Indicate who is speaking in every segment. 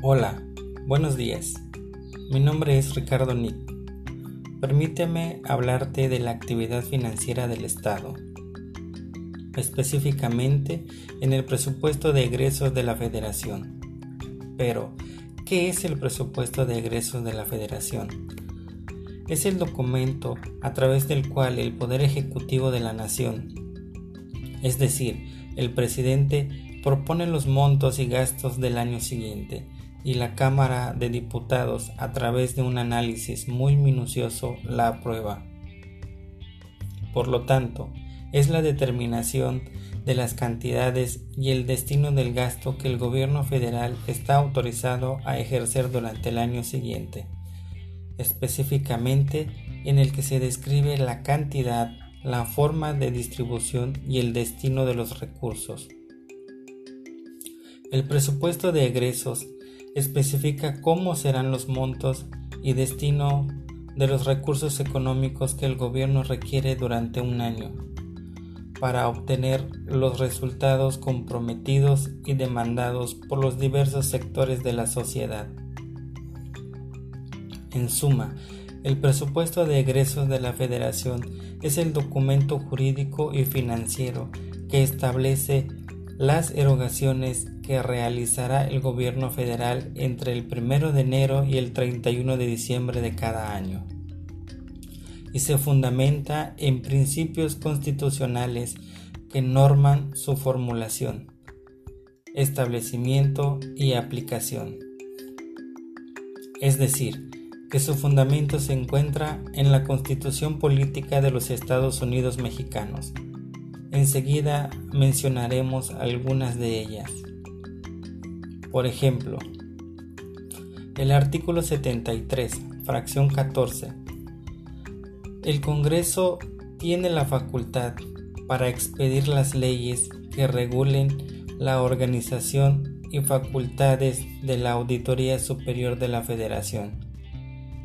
Speaker 1: Hola, buenos días. Mi nombre es Ricardo Nick. Permíteme hablarte de la actividad financiera del Estado, específicamente en el presupuesto de egresos de la Federación. Pero, ¿qué es el presupuesto de egresos de la Federación? Es el documento a través del cual el Poder Ejecutivo de la Nación, es decir, el presidente, propone los montos y gastos del año siguiente y la Cámara de Diputados, a través de un análisis muy minucioso, la aprueba. Por lo tanto, es la determinación de las cantidades y el destino del gasto que el gobierno federal está autorizado a ejercer durante el año siguiente, específicamente en el que se describe la cantidad, la forma de distribución y el destino de los recursos. El presupuesto de egresos especifica cómo serán los montos y destino de los recursos económicos que el gobierno requiere durante un año para obtener los resultados comprometidos y demandados por los diversos sectores de la sociedad. En suma, el presupuesto de egresos de la Federación es el documento jurídico y financiero que establece las erogaciones que realizará el gobierno federal entre el 1 de enero y el 31 de diciembre de cada año y se fundamenta en principios constitucionales que norman su formulación, establecimiento y aplicación. Es decir, que su fundamento se encuentra en la Constitución Política de los Estados Unidos Mexicanos, Enseguida mencionaremos algunas de ellas. Por ejemplo, el artículo 73, fracción 14. El Congreso tiene la facultad para expedir las leyes que regulen la organización y facultades de la Auditoría Superior de la Federación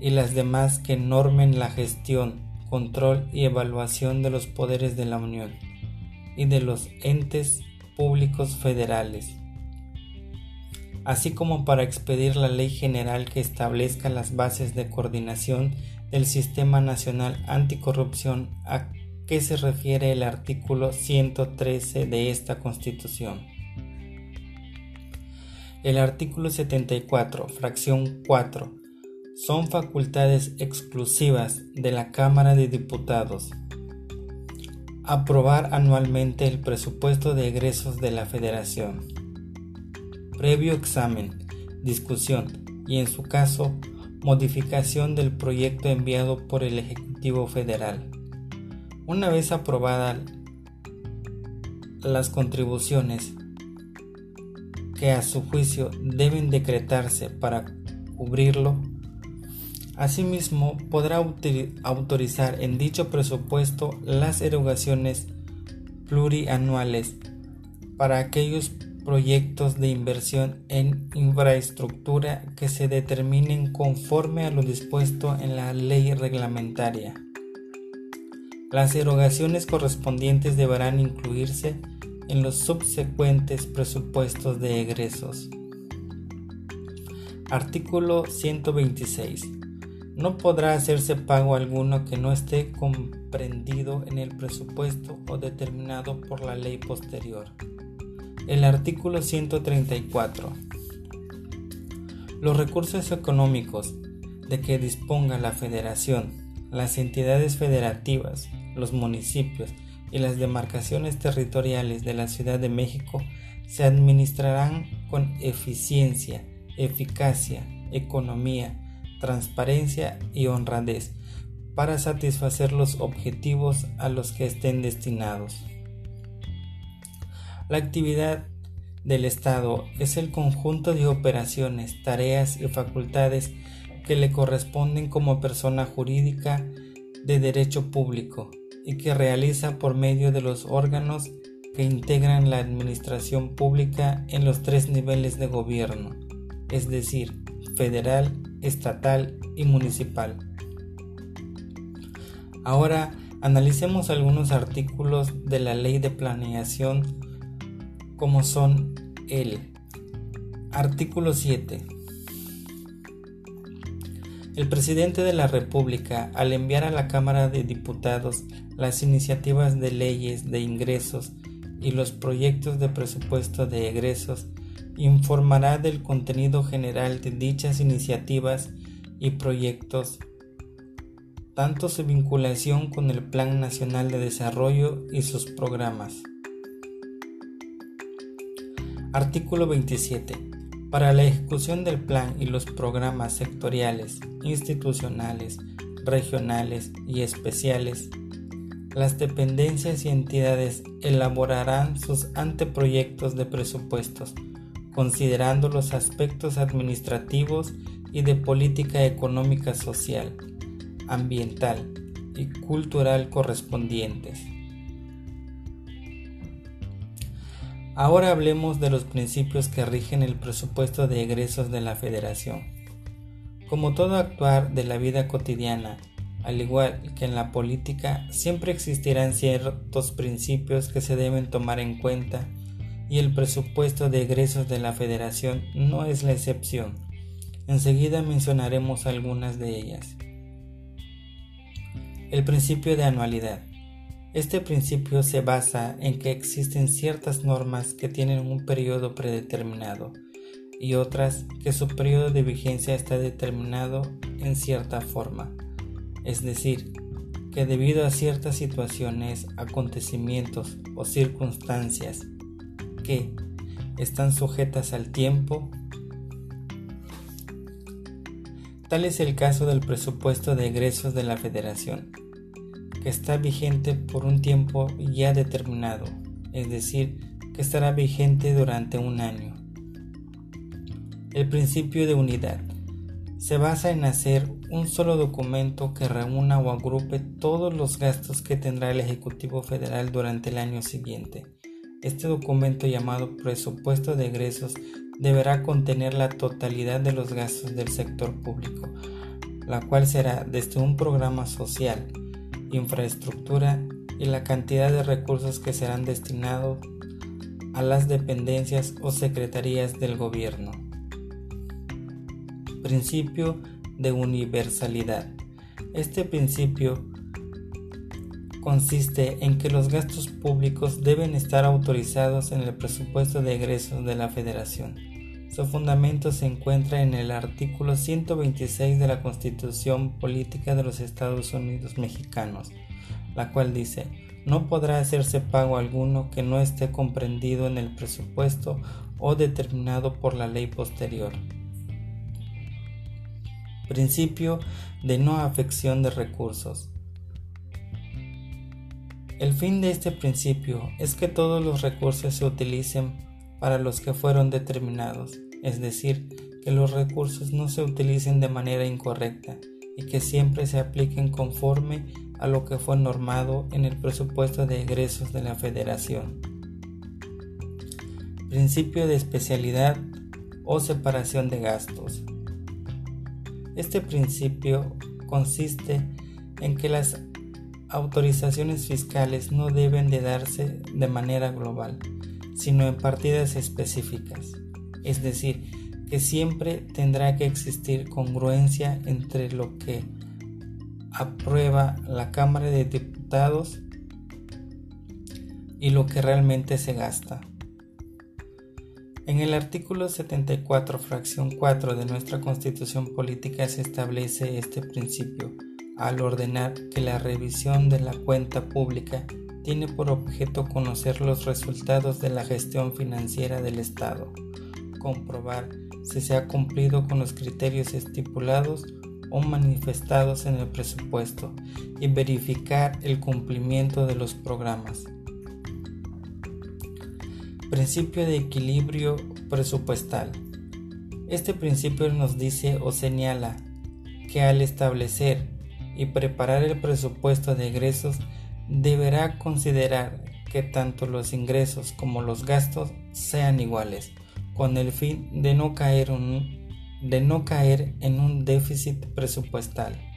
Speaker 1: y las demás que normen la gestión, control y evaluación de los poderes de la Unión y de los entes públicos federales, así como para expedir la ley general que establezca las bases de coordinación del Sistema Nacional Anticorrupción a que se refiere el artículo 113 de esta Constitución. El artículo 74, fracción 4, son facultades exclusivas de la Cámara de Diputados Aprobar anualmente el presupuesto de egresos de la Federación. Previo examen, discusión y, en su caso, modificación del proyecto enviado por el Ejecutivo Federal. Una vez aprobadas las contribuciones que a su juicio deben decretarse para cubrirlo, Asimismo, podrá autorizar en dicho presupuesto las erogaciones plurianuales para aquellos proyectos de inversión en infraestructura que se determinen conforme a lo dispuesto en la ley reglamentaria. Las erogaciones correspondientes deberán incluirse en los subsecuentes presupuestos de egresos. Artículo 126 no podrá hacerse pago alguno que no esté comprendido en el presupuesto o determinado por la ley posterior. El artículo 134. Los recursos económicos de que disponga la Federación, las entidades federativas, los municipios y las demarcaciones territoriales de la Ciudad de México se administrarán con eficiencia, eficacia, economía, transparencia y honradez para satisfacer los objetivos a los que estén destinados. La actividad del Estado es el conjunto de operaciones, tareas y facultades que le corresponden como persona jurídica de derecho público y que realiza por medio de los órganos que integran la administración pública en los tres niveles de gobierno, es decir, federal, estatal y municipal. Ahora analicemos algunos artículos de la ley de planeación como son el artículo 7. El presidente de la República, al enviar a la Cámara de Diputados las iniciativas de leyes de ingresos y los proyectos de presupuesto de egresos, informará del contenido general de dichas iniciativas y proyectos, tanto su vinculación con el Plan Nacional de Desarrollo y sus programas. Artículo 27. Para la ejecución del plan y los programas sectoriales, institucionales, regionales y especiales, las dependencias y entidades elaborarán sus anteproyectos de presupuestos, considerando los aspectos administrativos y de política económica social, ambiental y cultural correspondientes. Ahora hablemos de los principios que rigen el presupuesto de egresos de la Federación. Como todo actuar de la vida cotidiana, al igual que en la política, siempre existirán ciertos principios que se deben tomar en cuenta y el presupuesto de egresos de la Federación no es la excepción. Enseguida mencionaremos algunas de ellas. El principio de anualidad. Este principio se basa en que existen ciertas normas que tienen un periodo predeterminado y otras que su periodo de vigencia está determinado en cierta forma. Es decir, que debido a ciertas situaciones, acontecimientos o circunstancias que están sujetas al tiempo, tal es el caso del presupuesto de egresos de la Federación que está vigente por un tiempo ya determinado, es decir, que estará vigente durante un año. El principio de unidad se basa en hacer un solo documento que reúna o agrupe todos los gastos que tendrá el Ejecutivo Federal durante el año siguiente. Este documento llamado presupuesto de egresos deberá contener la totalidad de los gastos del sector público, la cual será desde un programa social, infraestructura y la cantidad de recursos que serán destinados a las dependencias o secretarías del gobierno. Principio de universalidad. Este principio consiste en que los gastos públicos deben estar autorizados en el presupuesto de egresos de la Federación. Su fundamento se encuentra en el artículo 126 de la Constitución Política de los Estados Unidos Mexicanos, la cual dice, no podrá hacerse pago alguno que no esté comprendido en el presupuesto o determinado por la ley posterior. Principio de no afección de recursos. El fin de este principio es que todos los recursos se utilicen para los que fueron determinados, es decir, que los recursos no se utilicen de manera incorrecta y que siempre se apliquen conforme a lo que fue normado en el presupuesto de egresos de la Federación. Principio de especialidad o separación de gastos. Este principio consiste en que las autorizaciones fiscales no deben de darse de manera global, sino en partidas específicas. Es decir, que siempre tendrá que existir congruencia entre lo que aprueba la Cámara de Diputados y lo que realmente se gasta. En el artículo 74, fracción 4 de nuestra Constitución Política se establece este principio al ordenar que la revisión de la cuenta pública tiene por objeto conocer los resultados de la gestión financiera del Estado, comprobar si se ha cumplido con los criterios estipulados o manifestados en el presupuesto y verificar el cumplimiento de los programas. Principio de equilibrio presupuestal. Este principio nos dice o señala que al establecer y preparar el presupuesto de egresos deberá considerar que tanto los ingresos como los gastos sean iguales, con el fin de no caer, de no caer en un déficit presupuestal.